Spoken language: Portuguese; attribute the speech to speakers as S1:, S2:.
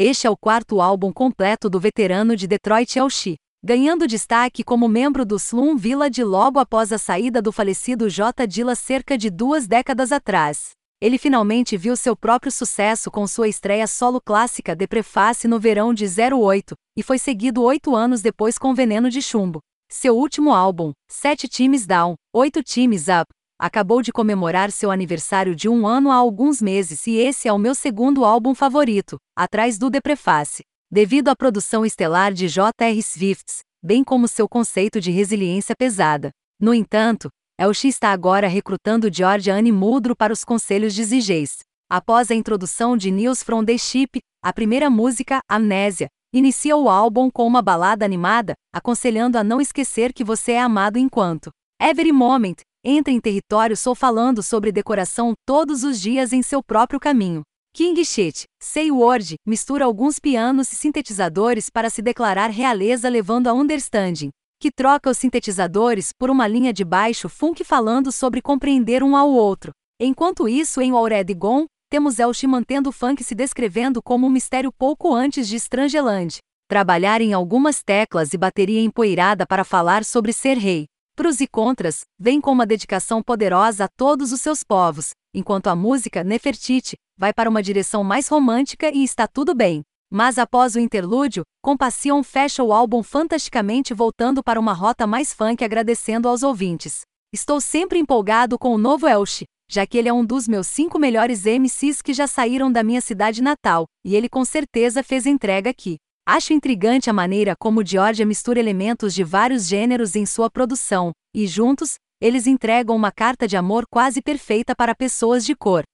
S1: Este é o quarto álbum completo do veterano de Detroit Elshi, ganhando destaque como membro do Slum Village logo após a saída do falecido J. Dilla cerca de duas décadas atrás. Ele finalmente viu seu próprio sucesso com sua estreia solo clássica The Preface no verão de 08, e foi seguido oito anos depois com Veneno de Chumbo. Seu último álbum, Sete Times Down, Oito Times Up, acabou de comemorar seu aniversário de um ano há alguns meses e esse é o meu segundo álbum favorito, atrás do The Preface. Devido à produção estelar de J.R. Swifts, bem como seu conceito de resiliência pesada. No entanto, Elchi está agora recrutando George Anne Muldrow para os conselhos de ZJs. Após a introdução de News from the Ship, a primeira música, Amnésia, inicia o álbum com uma balada animada, aconselhando a não esquecer que você é amado enquanto Every Moment entra em território sou falando sobre decoração todos os dias em seu próprio caminho. King Shit, Say Word, mistura alguns pianos e sintetizadores para se declarar realeza levando a understanding que troca os sintetizadores por uma linha de baixo funk falando sobre compreender um ao outro. Enquanto isso, em Already Gone, temos Elshi mantendo o funk se descrevendo como um mistério pouco antes de Strangeland. Trabalhar em algumas teclas e bateria empoeirada para falar sobre ser rei. Prus e contras, vem com uma dedicação poderosa a todos os seus povos, enquanto a música Nefertiti vai para uma direção mais romântica e está tudo bem. Mas após o interlúdio, Compassion fecha o álbum fantasticamente voltando para uma rota mais funk agradecendo aos ouvintes. Estou sempre empolgado com o novo Elche, já que ele é um dos meus cinco melhores MCs que já saíram da minha cidade natal, e ele com certeza fez entrega aqui. Acho intrigante a maneira como Georgia mistura elementos de vários gêneros em sua produção, e juntos, eles entregam uma carta de amor quase perfeita para pessoas de cor.